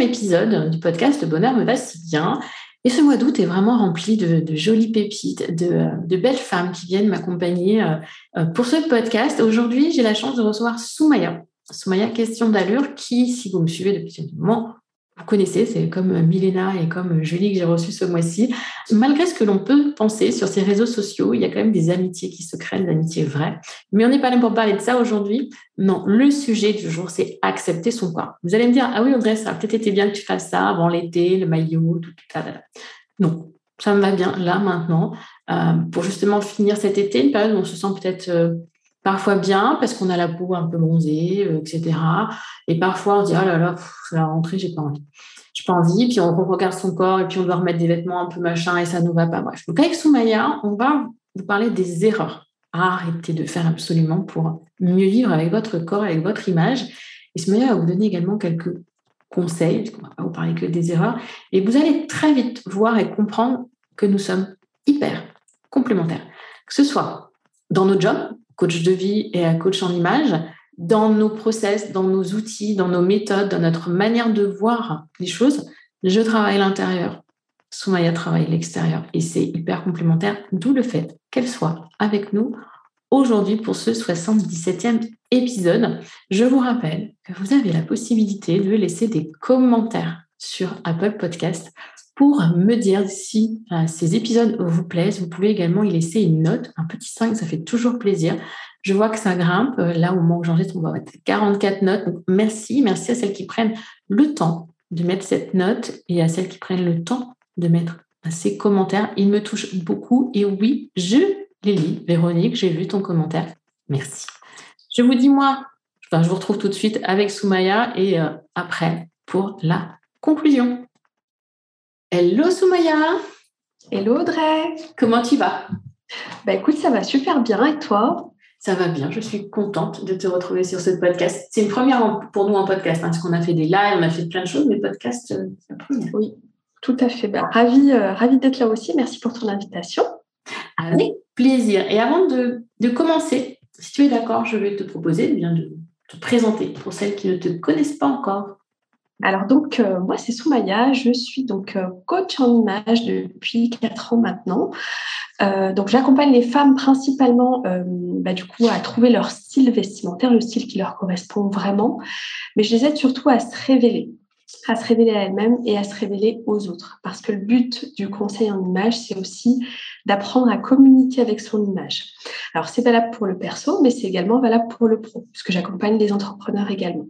épisode du podcast Le bonheur me va si bien. Et ce mois d'août est vraiment rempli de, jolies pépites, de, belles femmes qui viennent m'accompagner euh, euh, pour ce podcast. Aujourd'hui, j'ai la chance de recevoir Soumaya. Soumaya Question d'allure qui, si vous me suivez depuis un moment, vous connaissez, c'est comme Milena et comme Julie que j'ai reçu ce mois-ci. Malgré ce que l'on peut penser sur ces réseaux sociaux, il y a quand même des amitiés qui se créent, des amitiés vraies. Mais on n'est pas là pour parler de ça aujourd'hui. Non, le sujet du jour, c'est accepter son corps. Vous allez me dire, ah oui, Audrey, ça a peut-être été bien que tu fasses ça avant l'été, le maillot, tout, ça. Non, ça me va bien là, maintenant, euh, pour justement finir cet été, une période où on se sent peut-être euh, parfois bien parce qu'on a la peau un peu bronzée, euh, etc. Et parfois on dit oh là là, la rentrée, j'ai pas envie. J'ai pas envie, puis on regarde son corps et puis on doit remettre des vêtements un peu machin et ça nous va pas. Bref. Donc avec Soumaya, on va vous parler des erreurs à arrêter de faire absolument pour mieux vivre avec votre corps, avec votre image. Et Soumaya va vous donner également quelques conseils, parce qu'on va pas vous parler que des erreurs. Et vous allez très vite voir et comprendre que nous sommes hyper complémentaires. Que ce soit dans nos jobs, coach de vie et à coach en image, dans nos process, dans nos outils, dans nos méthodes, dans notre manière de voir les choses, je travaille l'intérieur, Soumaya travaille l'extérieur et c'est hyper complémentaire, d'où le fait qu'elle soit avec nous aujourd'hui pour ce 77e épisode. Je vous rappelle que vous avez la possibilité de laisser des commentaires sur Apple Podcast pour me dire si euh, ces épisodes vous plaisent. Vous pouvez également y laisser une note, un petit 5, ça fait toujours plaisir. Je vois que ça grimpe. Euh, là, au moment où j'enregistre, on va mettre 44 notes. Merci. Merci à celles qui prennent le temps de mettre cette note et à celles qui prennent le temps de mettre ces commentaires. Ils me touchent beaucoup. Et oui, je les lis. Véronique, j'ai vu ton commentaire. Merci. Je vous dis, moi, je vous retrouve tout de suite avec Soumaya et euh, après pour la conclusion. Hello Soumaya Hello Audrey Comment tu vas? Bah écoute, ça va super bien et toi? Ça va bien, je suis contente de te retrouver sur ce podcast. C'est une première pour nous en podcast, hein, parce qu'on a fait des lives, on a fait plein de choses, mais podcast, euh, c'est la première. Oui, tout à fait. Bah, ravie, euh, d'être là aussi, merci pour ton invitation. Avec plaisir. Et avant de, commencer, si tu es d'accord, je vais te proposer bien, de te présenter pour celles qui ne te connaissent pas encore. Alors donc euh, moi c'est Soumaya, je suis donc euh, coach en image depuis quatre ans maintenant. Euh, donc j'accompagne les femmes principalement bah, du coup à trouver leur style vestimentaire, le style qui leur correspond vraiment, mais je les aide surtout à se révéler, à se révéler à elles-mêmes et à se révéler aux autres. Parce que le but du conseil en image, c'est aussi d'apprendre à communiquer avec son image. Alors c'est valable pour le perso, mais c'est également valable pour le pro, puisque j'accompagne les entrepreneurs également.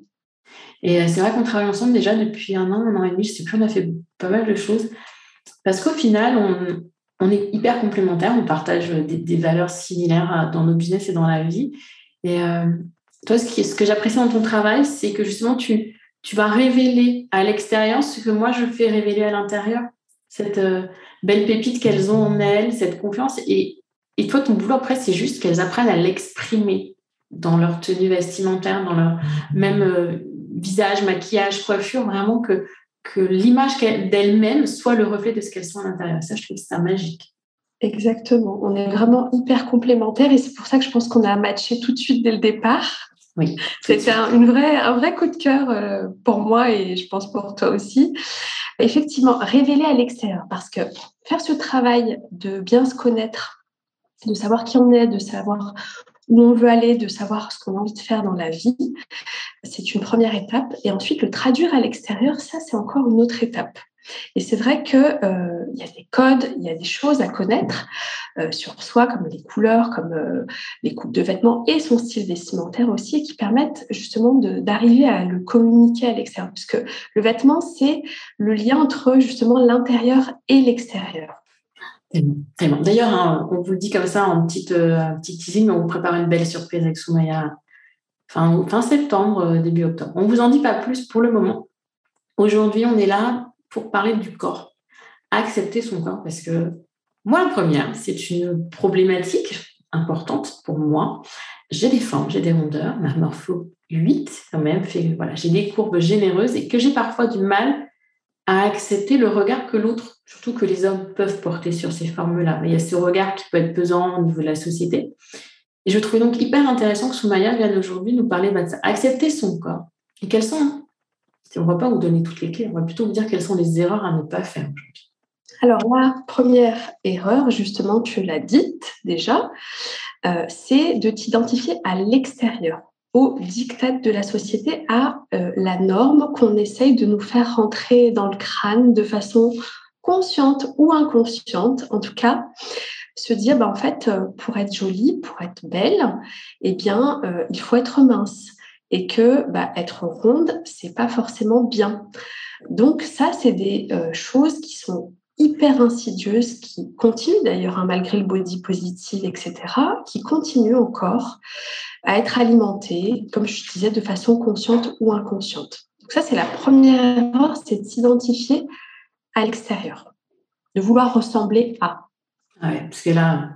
Et euh, c'est vrai qu'on travaille ensemble déjà depuis un an, un an et demi, je sais plus, on a fait pas mal de choses. Parce qu'au final, on, est hyper complémentaires, on partage des, valeurs similaires euh, dans nos business et dans la vie. Et euh, toi, ce, ce que j'apprécie dans ton travail, c'est que justement, tu, tu vas révéler à l'extérieur ce que moi, je fais révéler à l'intérieur. Cette belle pépite qu'elles ont en elles, cette confiance. Et, et toi, ton boulot après, c'est juste qu'elles apprennent à l'exprimer dans leur tenue vestimentaire, dans leur même visage, maquillage, coiffure, vraiment que, que l'image d'elles-mêmes soit le reflet de ce qu'elles sont à l'intérieur. Ça, je trouve ça magique. Exactement. On est vraiment hyper complémentaires et c'est pour ça que je pense qu'on a matché tout de suite dès le départ. Oui. C'était un, une vraie, un vrai coup de cœur euh, pour moi et je pense pour toi aussi. Effectivement, révéler à l'extérieur parce que faire ce travail de bien se connaître, de savoir qui on est, de savoir où on veut aller, de savoir ce qu'on a envie de faire dans la vie, c'est une première étape. Et ensuite, le traduire à l'extérieur, ça, c'est encore une autre étape. Et c'est vrai qu'il euh, y a des codes, il y a des choses à connaître euh, sur soi, comme les couleurs, comme euh, les coupes de vêtements et son style vestimentaire aussi, qui permettent justement d'arriver à le communiquer à l'extérieur. Puisque le vêtement, c'est le lien entre justement l'intérieur et l'extérieur. Tellement, D'ailleurs, hein, on vous le dit comme ça en petite, petit teasing, on vous prépare une belle surprise avec Soumaya fin, septembre, début octobre. On ne vous en dit pas plus pour le moment. Aujourd'hui, on est là pour parler du corps. Accepter son corps, parce que moi, la première, c'est une problématique importante pour moi. J'ai des formes, j'ai des rondeurs, ma morpho 8 quand même, fait, voilà, j'ai des courbes généreuses et que j'ai parfois du mal à accepter le regard que l'autre, surtout que les hommes peuvent porter sur ces formes-là. Il y a ce regard qui peut être pesant au niveau de la société. Et je trouvais donc hyper intéressant que Soumaya vienne aujourd'hui nous parler de ça. Accepter son corps. Et quelles sont on ne va pas vous donner toutes les clés, on va plutôt vous dire quelles sont les erreurs à ne pas faire aujourd'hui. Alors, la première erreur, justement, tu l'as dite déjà, euh, c'est de t'identifier à l'extérieur, au diktat de la société, à euh, la norme qu'on essaye de nous faire rentrer dans le crâne de façon consciente ou inconsciente, en tout cas, se dire, bah, en fait, euh, pour être jolie, pour être belle, eh bien, il faut être mince et que bah, être ronde, c'est pas forcément bien. Donc ça, c'est des euh, choses qui sont hyper insidieuses, qui continuent d'ailleurs, hein, malgré le body positive, etc., qui continuent encore à être alimentées, comme je disais, de façon consciente ou inconsciente. Donc ça, c'est la première erreur, c'est de s'identifier à l'extérieur, de vouloir ressembler à. Ouais, parce que là,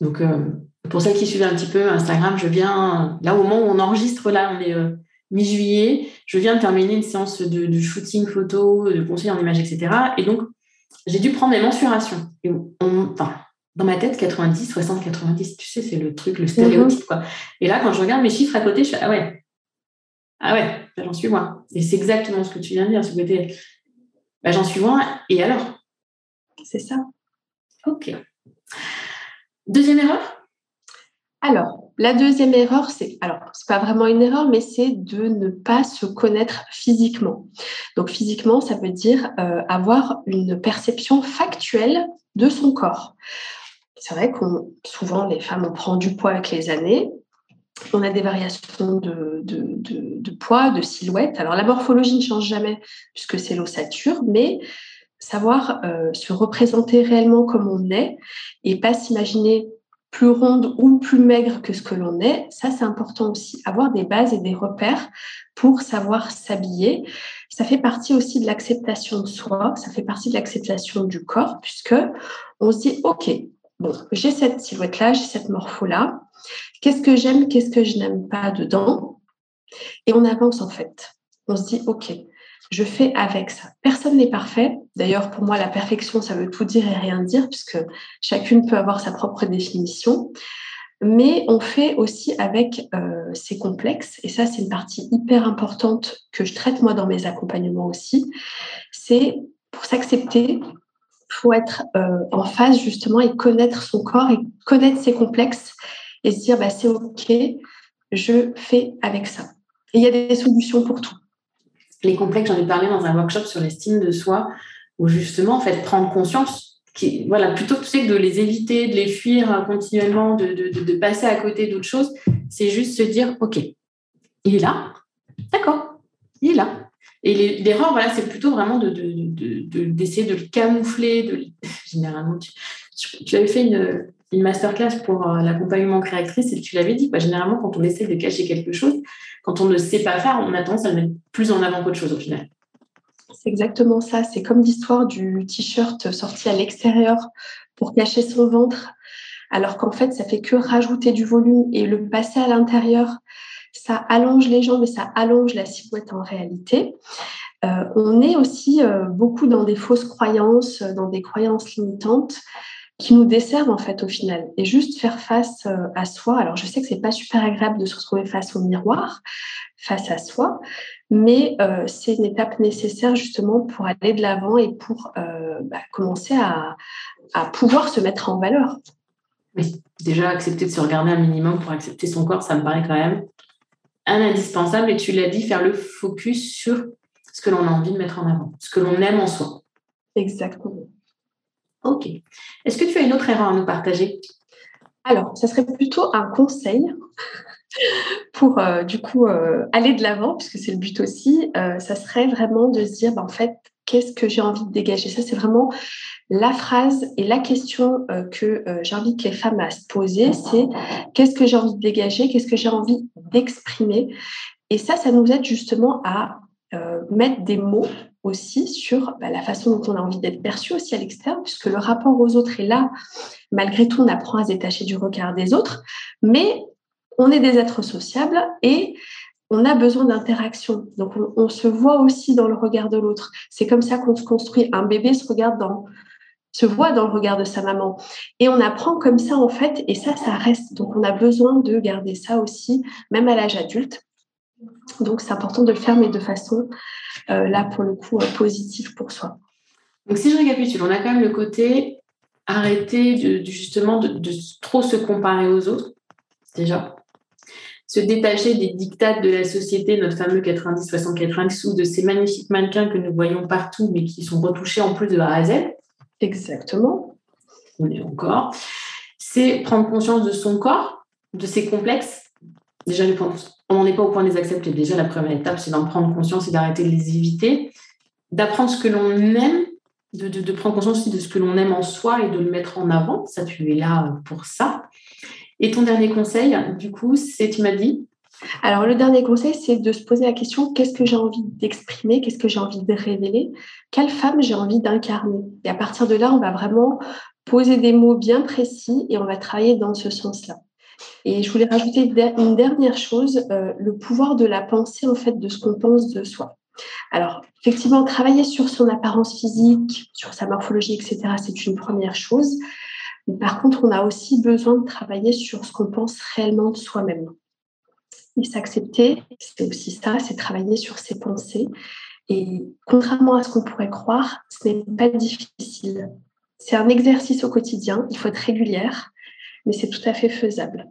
donc, euh, pour celles qui suivent un petit peu Instagram, je viens, là au moment où on enregistre, là, on est euh, mi-juillet, je viens de terminer une séance de, shooting photo, de conseil en images, etc. Et donc, j'ai dû prendre les mensurations. Et enfin, dans ma tête, 90, 60, 90, tu sais, c'est le truc, le stéréotype, quoi. Et là, quand je regarde mes chiffres à côté, je fais, ah ouais, ah ouais, j'en suis loin. Et c'est exactement ce que tu viens de dire, ce côté, bah, j'en suis loin. Et alors? C'est ça. Ok. Deuxième erreur? Alors, la deuxième erreur, c'est, alors, c'est pas vraiment une erreur, mais c'est de ne pas se connaître physiquement. Donc, physiquement, ça veut dire euh, avoir une perception factuelle de son corps. C'est vrai qu'on, souvent, les femmes, on prend du poids avec les années. On a des variations de, poids, de silhouette. Alors, la morphologie ne change jamais puisque c'est l'ossature, mais savoir euh, se représenter réellement comme on est et pas s'imaginer plus ronde ou plus maigre que ce que l'on est, ça c'est important aussi. Avoir des bases et des repères pour savoir s'habiller. Ça fait partie aussi de l'acceptation de soi, ça fait partie de l'acceptation du corps, puisque on se dit, OK, bon, j'ai cette silhouette-là, j'ai cette morpho-là. Qu'est-ce que j'aime, qu'est-ce que je n'aime pas dedans? Et on avance en fait. On se dit, OK, je fais avec ça. Personne n'est parfait. D'ailleurs, pour moi, la perfection, ça veut tout dire et rien dire, puisque chacune peut avoir sa propre définition. Mais on fait aussi avec euh, ces complexes, et ça, c'est une partie hyper importante que je traite moi dans mes accompagnements aussi. C'est pour s'accepter, faut être euh, en phase justement et connaître son corps et connaître ses complexes et se dire bah, c'est OK, je fais avec ça. Et il y a des solutions pour tout les complexes, j'en ai parlé dans un workshop sur l'estime de soi, où justement, en fait, prendre conscience, voilà, plutôt que de les éviter, de les fuir continuellement, de, passer à côté d'autres choses, c'est juste se dire, OK, il est là, d'accord, il est là. Et l'erreur, voilà, c'est plutôt vraiment d'essayer de, le camoufler. De, généralement, tu, avais fait une, une masterclass pour euh, l'accompagnement créatrice et tu l'avais dit, généralement, quand on essaie de cacher quelque chose, quand on ne sait pas faire, on a tendance à le mettre plus en avant qu'autre chose au final. C'est exactement ça. C'est comme l'histoire du t-shirt sorti à l'extérieur pour cacher son ventre, alors qu'en fait, ça fait que rajouter du volume et le passer à l'intérieur. Ça allonge les jambes et ça allonge la silhouette en réalité. Euh, on est aussi euh, beaucoup dans des fausses croyances, dans des croyances limitantes qui nous desservent en fait au final. Et juste faire face euh, à soi. Alors je sais que c'est pas super agréable de se retrouver face au miroir, face à soi, mais euh, c'est une étape nécessaire justement pour aller de l'avant et pour euh, bah, commencer à, à pouvoir se mettre en valeur. Oui, déjà accepter de se regarder un minimum pour accepter son corps, ça me paraît quand même un indispensable. Et tu l'as dit, faire le focus sur ce que l'on a envie de mettre en avant, ce que l'on aime en soi. Exactement. Ok. Est-ce que tu as une autre erreur à nous partager? Alors, ça serait plutôt un conseil pour euh, du coup euh, aller de l'avant, puisque c'est le but aussi. Euh, ça serait vraiment de se dire, bah, en fait, qu'est-ce que j'ai envie de dégager Ça, c'est vraiment la phrase et la question que j'invite les femmes à se poser, c'est qu'est-ce que j'ai envie de dégager Qu'est-ce que j'ai envie d'exprimer Et ça, ça nous aide justement à mettre des mots aussi sur bah, la façon dont on a envie d'être perçu aussi à l'extérieur, puisque le rapport aux autres est là. Malgré tout, on apprend à se détacher du regard des autres, mais on est des êtres sociables et on a besoin d'interaction. Donc, on, se voit aussi dans le regard de l'autre. C'est comme ça qu'on se construit. Un bébé se regarde dans, se voit dans le regard de sa maman. Et on apprend comme ça, en fait, et ça, ça reste. Donc, on a besoin de garder ça aussi, même à l'âge adulte. Donc, c'est important de le faire, mais de façon, euh, là, pour le coup, euh, positive pour soi. Donc, si je récapitule, on a quand même le côté arrêter de, justement de, trop se comparer aux autres, déjà. Se détacher des dictats de la société, notre fameux 90-60-90, ou de ces magnifiques mannequins que nous voyons partout, mais qui sont retouchés en plus de A à Z. Exactement. On est encore. C'est prendre conscience de son corps, de ses complexes. Déjà, on n'en est pas au point de les accepter. Déjà, la première étape, c'est d'en prendre conscience et d'arrêter de les éviter, d'apprendre ce que l'on aime, de, prendre conscience aussi de ce que l'on aime en soi et de le mettre en avant. Ça, tu es là pour ça. Et ton dernier conseil, du coup, c'est, tu m'as dit alors, le dernier conseil, c'est de se poser la question qu'est-ce que j'ai envie d'exprimer Qu'est-ce que j'ai envie de révéler Quelle femme j'ai envie d'incarner Et à partir de là, on va vraiment poser des mots bien précis et on va travailler dans ce sens-là. Et je voulais rajouter une dernière chose, euh, le pouvoir de la pensée, en fait, de ce qu'on pense de soi. Alors, effectivement, travailler sur son apparence physique, sur sa morphologie, etc., c'est une première chose. Par contre, on a aussi besoin de travailler sur ce qu'on pense réellement de soi-même. Et s'accepter, c'est aussi ça, c'est travailler sur ses pensées. Et contrairement à ce qu'on pourrait croire, ce n'est pas difficile. C'est un exercice au quotidien, il faut être régulière, mais c'est tout à fait faisable.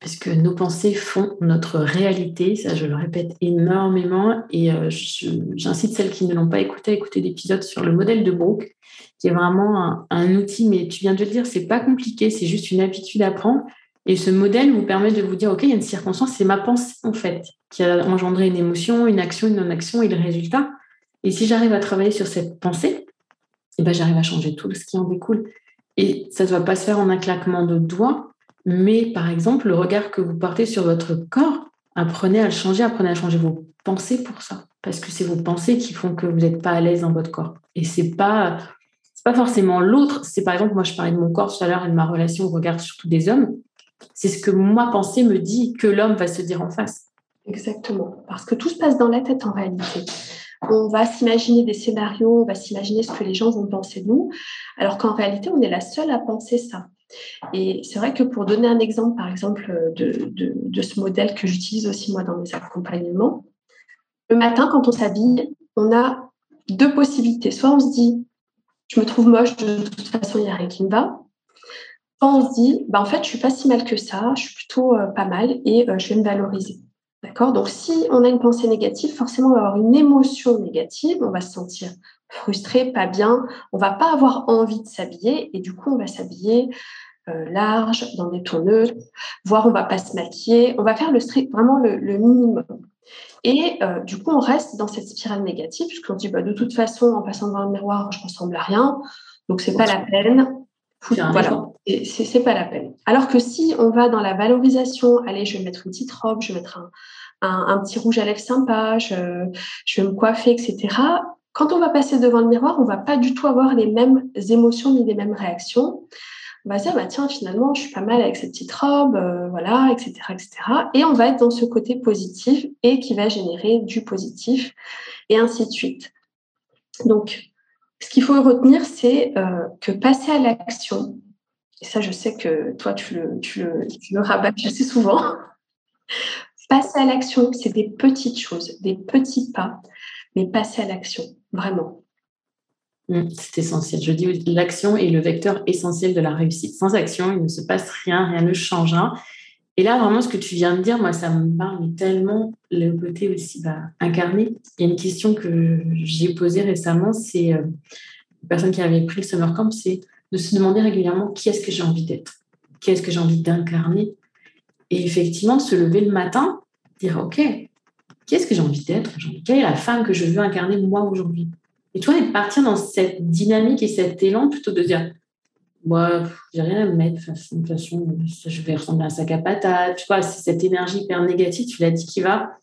Parce que nos pensées font notre réalité, ça je le répète énormément, et euh, j'incite celles qui ne l'ont pas écouté à écouter l'épisode sur le modèle de Brooke, qui est vraiment un, outil, mais tu viens de le dire, c'est pas compliqué, c'est juste une habitude à prendre, et ce modèle vous permet de vous dire, ok, il y a une circonstance, c'est ma pensée en fait, qui a engendré une émotion, une action, une non-action et le résultat. Et si j'arrive à travailler sur cette pensée, eh ben, j'arrive à changer tout ce qui en découle. Et ça ne va pas se faire en un claquement de doigts, mais par exemple, le regard que vous portez sur votre corps, apprenez à le changer, apprenez à changer vos pensées pour ça. Parce que c'est vos pensées qui font que vous n'êtes pas à l'aise dans votre corps. Et c'est pas, pas forcément l'autre. C'est par exemple, moi, je parlais de mon corps tout à l'heure et de ma relation au regard surtout des hommes. C'est ce que moi, pensée me dit que l'homme va se dire en face. Exactement. Parce que tout se passe dans la tête en réalité. On va s'imaginer des scénarios, on va s'imaginer ce que les gens vont penser de nous, alors qu'en réalité, on est la seule à penser ça. Et c'est vrai que pour donner un exemple, par exemple, de, ce modèle que j'utilise aussi moi dans mes accompagnements, le matin, quand on s'habille, on a deux possibilités. Soit on se dit, je me trouve moche, de toute façon, il n'y a rien qui me va. Soit on se dit, bah, en fait, je suis pas si mal que ça, je suis plutôt euh, pas mal et euh, je vais me valoriser. D'accord? Donc, si on a une pensée négative, forcément, on va avoir une émotion négative, on va se sentir frustré, pas bien, on va pas avoir envie de s'habiller et du coup, on va s'habiller euh, large, dans des tourneuses, voire on va pas se maquiller, on va faire le vraiment le, minimum. Et euh, du coup, on reste dans cette spirale négative, puisqu'on dit bah, de toute façon, en passant devant le miroir, je ressemble à rien, donc c'est pas la peine. Voilà, c'est pas la peine. Alors que si on va dans la valorisation, allez, je vais mettre une petite robe, je vais mettre un, petit rouge à lèvres sympa, je, je, vais me coiffer, etc. Quand on va passer devant le miroir, on va pas du tout avoir les mêmes émotions ni les mêmes réactions. On va se dire, bah, tiens, finalement, je suis pas mal avec cette petite robe, euh, voilà, etc., etc. Et on va être dans ce côté positif et qui va générer du positif et ainsi de suite. Donc, ce qu'il faut retenir, c'est que passer à l'action, et ça, je sais que toi, tu le, tu le, le assez souvent. passer à l'action, c'est des petites choses, des petits pas, mais passer à l'action, vraiment. Mmh, c'est essentiel. Je dis l'action est le vecteur essentiel de la réussite. Sans action, il ne se passe rien, rien ne changera. Et là, vraiment, ce que tu viens de dire, moi, ça me parle tellement le côté aussi bah, incarné. Il y a une question que j'ai posée récemment, c'est euh, une personne qui avait pris le summer camp, c'est de se demander régulièrement qui est-ce que j'ai envie d'être, qui est-ce que j'ai envie d'incarner? Et effectivement, se lever le matin, dire OK, qui est-ce que j'ai envie d'être Quelle est la femme que je veux incarner moi aujourd'hui? Et toi, de partir dans cette dynamique et cet élan plutôt de dire moi, j'ai rien à me mettre. De toute façon, je vais ressembler à un sac à patates. Tu vois, c'est cette énergie hyper négative, tu l'as dit, qui va,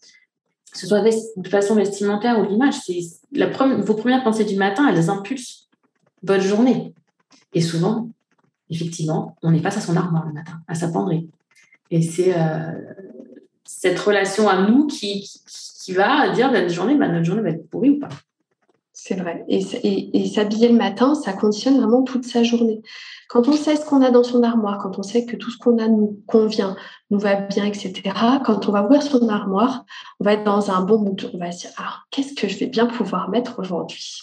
que ce soit de façon vestimentaire ou l'image. C'est vos premières pensées du matin, elles impulsent votre journée. Et souvent, effectivement, on est face à son armoire le matin, à sa penderie. Et c'est euh, cette relation à nous qui, qui, va dire dans notre journée, bah, notre journée va être pourrie ou pas. C'est vrai. Et, et, s'habiller le matin, ça conditionne vraiment toute sa journée. Quand on sait ce qu'on a dans son armoire, quand on sait que tout ce qu'on a nous convient, nous va bien, etc., quand on va ouvrir son armoire, on va être dans un bon mood. On va se dire, ah, qu'est-ce que je vais bien pouvoir mettre aujourd'hui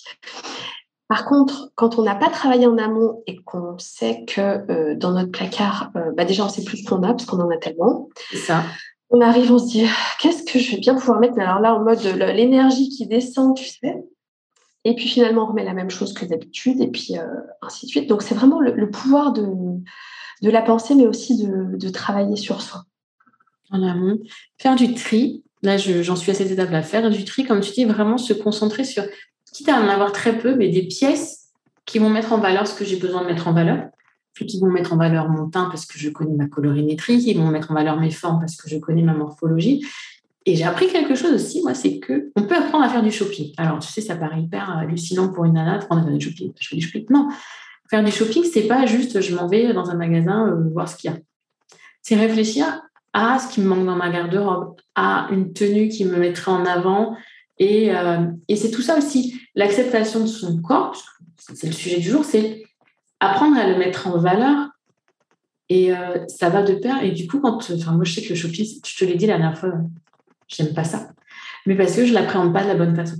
par contre, quand on n'a pas travaillé en amont et qu'on sait que euh, dans notre placard, euh, bah déjà on sait plus ce qu'on a parce qu'on en a tellement. ça. On arrive, on se dit qu'est-ce que je vais bien pouvoir mettre Alors là, en mode l'énergie qui descend, tu sais. Et puis finalement, on remet la même chose que d'habitude, et puis euh, ainsi de suite. Donc c'est vraiment le, pouvoir de, de la pensée, mais aussi de, de travailler sur soi. En amont, faire du tri. Là, j'en suis à cette étape-là. Faire du tri, comme tu dis, vraiment se concentrer sur, quitte à en avoir très peu, mais des pièces qui vont mettre en valeur ce que j'ai besoin de mettre en valeur qui vont mettre en valeur mon teint parce que je connais ma colorimétrie, qui vont mettre en valeur mes formes parce que je connais ma morphologie, et j'ai appris quelque chose aussi, moi, c'est que on peut apprendre à faire du shopping. Alors, tu sais, ça paraît hyper hallucinant pour une nana de prendre du shopping. Je fais du shopping. Non, faire du shopping, c'est pas juste je m'en vais dans un magasin euh, voir ce qu'il y a. C'est réfléchir à ce qui me manque dans ma garde-robe, à une tenue qui me mettrait en avant. Et, euh, et c'est tout ça aussi, l'acceptation de son corps, c'est le sujet du jour, c'est apprendre à le mettre en valeur. Et euh, ça va de pair. Et du coup, quand, enfin, moi, je sais que le shopping, je te l'ai dit la dernière fois, j'aime pas ça. Mais parce que je l'appréhende pas de la bonne façon.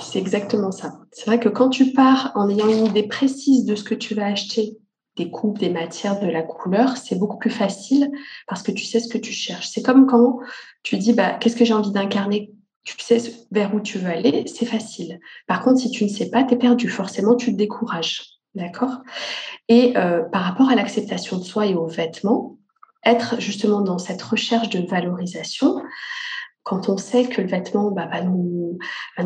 C'est exactement ça. C'est vrai que quand tu pars en ayant une idée précise de ce que tu vas acheter, des coupes, des matières, de la couleur, c'est beaucoup plus facile parce que tu sais ce que tu cherches. C'est comme quand tu dis bah, qu'est-ce que j'ai envie d'incarner? Tu sais vers où tu veux aller, c'est facile. Par contre, si tu ne sais pas, tu es perdu. Forcément, tu te décourages. D'accord? Et euh, par rapport à l'acceptation de soi et aux vêtements, être justement dans cette recherche de valorisation, quand on sait que le vêtement bah, va, nous,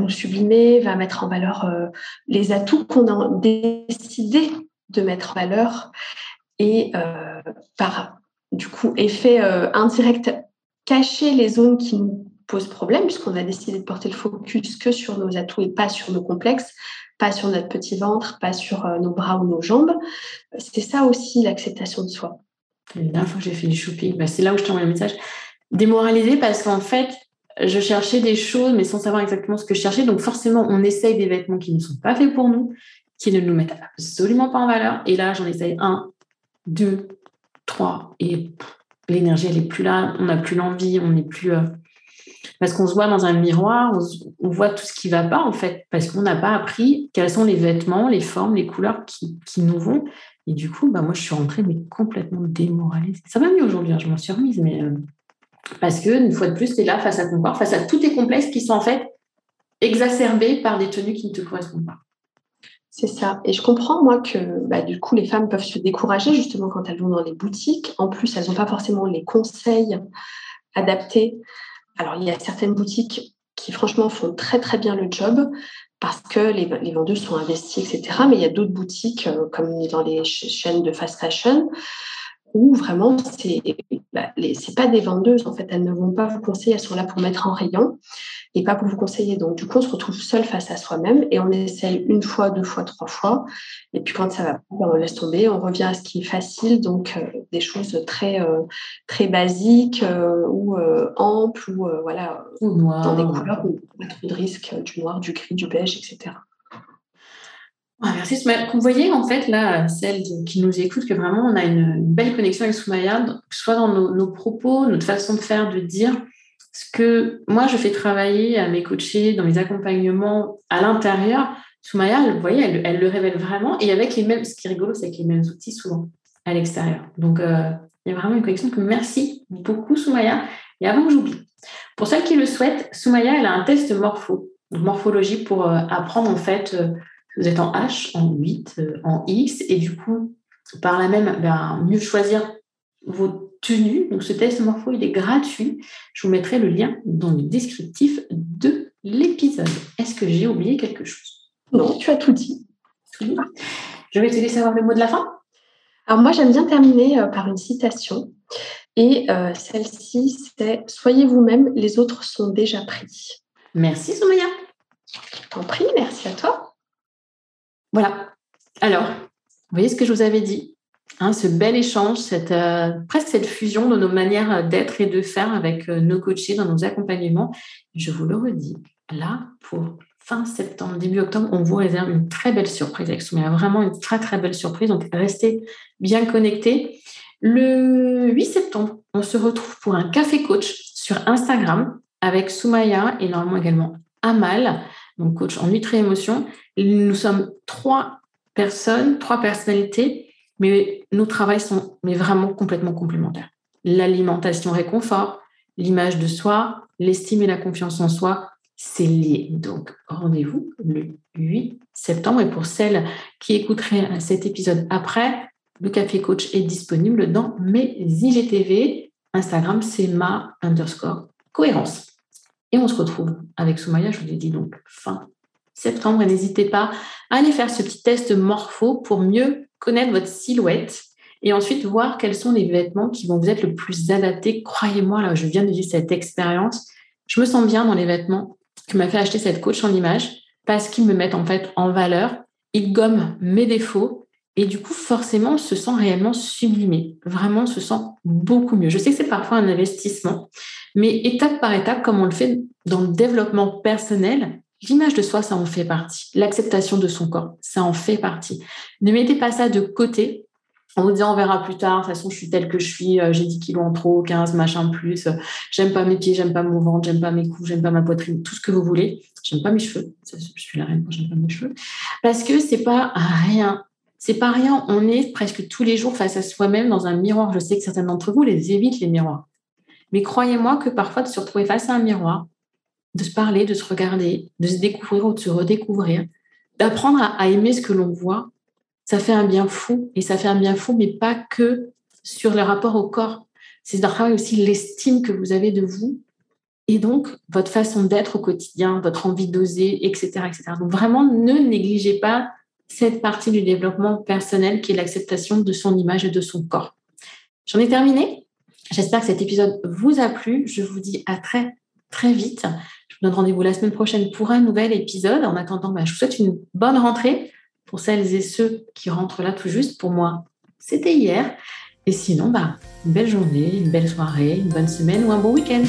sublimer, va mettre en valeur euh, les atouts qu'on a décidé de mettre en valeur et euh, par du coup effet indirect cacher les zones qui nous posent problème puisqu'on a décidé de porter le focus que sur nos atouts et pas sur nos complexes, pas sur notre petit ventre, pas sur nos bras ou nos jambes. C'est ça aussi l'acceptation de soi. La dernière fois que j'ai fait du shopping, bah, c'est là où je t'envoie le message. Démoralisé parce qu'en fait, je cherchais des choses, mais sans savoir exactement ce que je cherchais. Donc forcément, on essaye des vêtements qui ne sont pas faits pour nous, qui ne nous mettent absolument pas en valeur. Et là, j'en essaye un, deux, trois, et l'énergie, elle n'est plus là, on n'a plus l'envie, on n'est plus... Euh, parce qu'on se voit dans un miroir, on, voit tout ce qui ne va pas, en fait, parce qu'on n'a pas appris quels sont les vêtements, les formes, les couleurs qui, nous vont. Et du coup, bah, moi, je suis rentrée complètement démoralisée. Ça va mieux aujourd'hui, hein, je m'en suis remise, mais... Euh, parce que, une fois de plus, tu es là face à ton corps, face à tous tes complexes qui sont en fait exacerbés par des tenues qui ne te correspondent pas. C'est ça. Et je comprends, moi, que bah, du coup, les femmes peuvent se décourager justement quand elles vont dans les boutiques. En plus, elles n'ont pas forcément les conseils adaptés. Alors, il y a certaines boutiques qui, franchement, font très, très bien le job parce que les, les vendeuses sont investies, etc. Mais il y a d'autres boutiques, euh, comme dans les chaînes de fast fashion, où vraiment, c'est bah, c'est pas des vendeuses, en fait, elles ne vont pas vous conseiller, elles sont là pour mettre en rayon et pas pour vous conseiller. Donc, du coup, on se retrouve seul face à soi-même et on essaye une fois, deux fois, trois fois. Et puis, quand ça va pas, ben, on laisse tomber, on revient à ce qui est facile, donc euh, des choses très, euh, très basiques euh, ou amples ou voilà, dans des couleurs où on a trop de risques, du noir, du gris, du beige, etc. merci Soumaya. Vous voyez en fait là, celles qui nous écoutent, que vraiment on a une, belle connexion avec Soumaya, que ce soit dans nos, propos, notre façon de faire, de dire. Ce que moi je fais travailler à mes coachés dans les accompagnements à l'intérieur, Soumaya, vous voyez, elle, le révèle vraiment et avec les mêmes, ce qui est rigolo, c'est avec les mêmes outils souvent à l'extérieur. Donc euh, il y a vraiment une connexion merci beaucoup Soumaya. Et avant que j'oublie, pour celles qui le souhaitent, Soumaya, elle a un test morpho, morphologie pour euh, apprendre en fait. Euh, vous êtes en H, en 8, euh, en X, et du coup, par là même, ben, mieux choisir vos tenues. Donc, ce test morpho, il est gratuit. Je vous mettrai le lien dans le descriptif de l'épisode. Est-ce que j'ai oublié quelque chose? Non, tu as tout dit. Je vais te laisser avoir le mot de la fin. Alors, moi, j'aime bien terminer euh, par une citation. Et euh, celle-ci, c'est Soyez vous-même, les autres sont déjà pris. Merci, Soumaya. T'en prie, merci à toi. Voilà. Alors, vous voyez ce que je vous avais dit hein, Ce bel échange, cette, euh, presque cette fusion de nos manières d'être et de faire avec euh, nos coachés dans nos accompagnements. Je vous le redis, là, pour fin septembre, début octobre, on vous réserve une très belle surprise avec Soumaya. Vraiment une très, très belle surprise. Donc, restez bien connectés. Le 8 septembre, on se retrouve pour un café coach sur Instagram avec Soumaya et normalement également Amal donc coach en nutri-émotion. Nous sommes trois personnes, trois personnalités, mais nos travails sont mais vraiment complètement complémentaires. L'alimentation réconfort, l'image de soi, l'estime et la confiance en soi, c'est lié. Donc, rendez-vous le 8 septembre. Et pour celles qui écouteraient cet épisode après, le Café Coach est disponible dans mes IGTV. Instagram, c'est ma underscore cohérence. Et on se retrouve avec Soumaya, je vous l'ai dit donc fin septembre. N'hésitez pas à aller faire ce petit test morpho pour mieux connaître votre silhouette et ensuite voir quels sont les vêtements qui vont vous être le plus adaptés. Croyez-moi, là, je viens de vivre cette expérience. Je me sens bien dans les vêtements que m'a fait acheter cette coach en image parce qu'ils me mettent en fait en valeur. Ils gomment mes défauts et du coup, forcément, on se sent réellement sublimé. Vraiment, on se sent beaucoup mieux. Je sais que c'est parfois un investissement, mais étape par étape, comme on le fait dans le développement personnel, l'image de soi, ça en fait partie. L'acceptation de son corps, ça en fait partie. Ne mettez pas ça de côté en vous disant on verra plus tard, de toute façon je suis telle que je suis, euh, j'ai 10 kilos en trop, 15 machin plus, j'aime pas mes pieds, j'aime pas mon ventre, j'aime pas mes coups, j'aime pas ma poitrine, tout ce que vous voulez. J'aime pas mes cheveux, je suis la reine j'aime pas mes cheveux. Parce que c'est pas rien c'est pas rien. On est presque tous les jours face à soi-même dans un miroir. Je sais que certains d'entre vous les évitent, les miroirs. Mais croyez-moi que parfois de se retrouver face à un miroir, de se parler, de se regarder, de se découvrir ou de se redécouvrir, d'apprendre à, aimer ce que l'on voit, ça fait un bien fou. Et ça fait un bien fou, mais pas que sur le rapport au corps. C'est de travailler aussi l'estime que vous avez de vous et donc votre façon d'être au quotidien, votre envie d'oser, etc., etc. Donc vraiment, ne négligez pas cette partie du développement personnel qui est l'acceptation de son image et de son corps. J'en ai terminé. J'espère que cet épisode vous a plu. Je vous dis à très, très vite. Je vous donne rendez-vous la semaine prochaine pour un nouvel épisode. En attendant, bah, je vous souhaite une bonne rentrée pour celles et ceux qui rentrent là tout juste. Pour moi, c'était hier. Et sinon, bah, une belle journée, une belle soirée, une bonne semaine ou un bon week-end.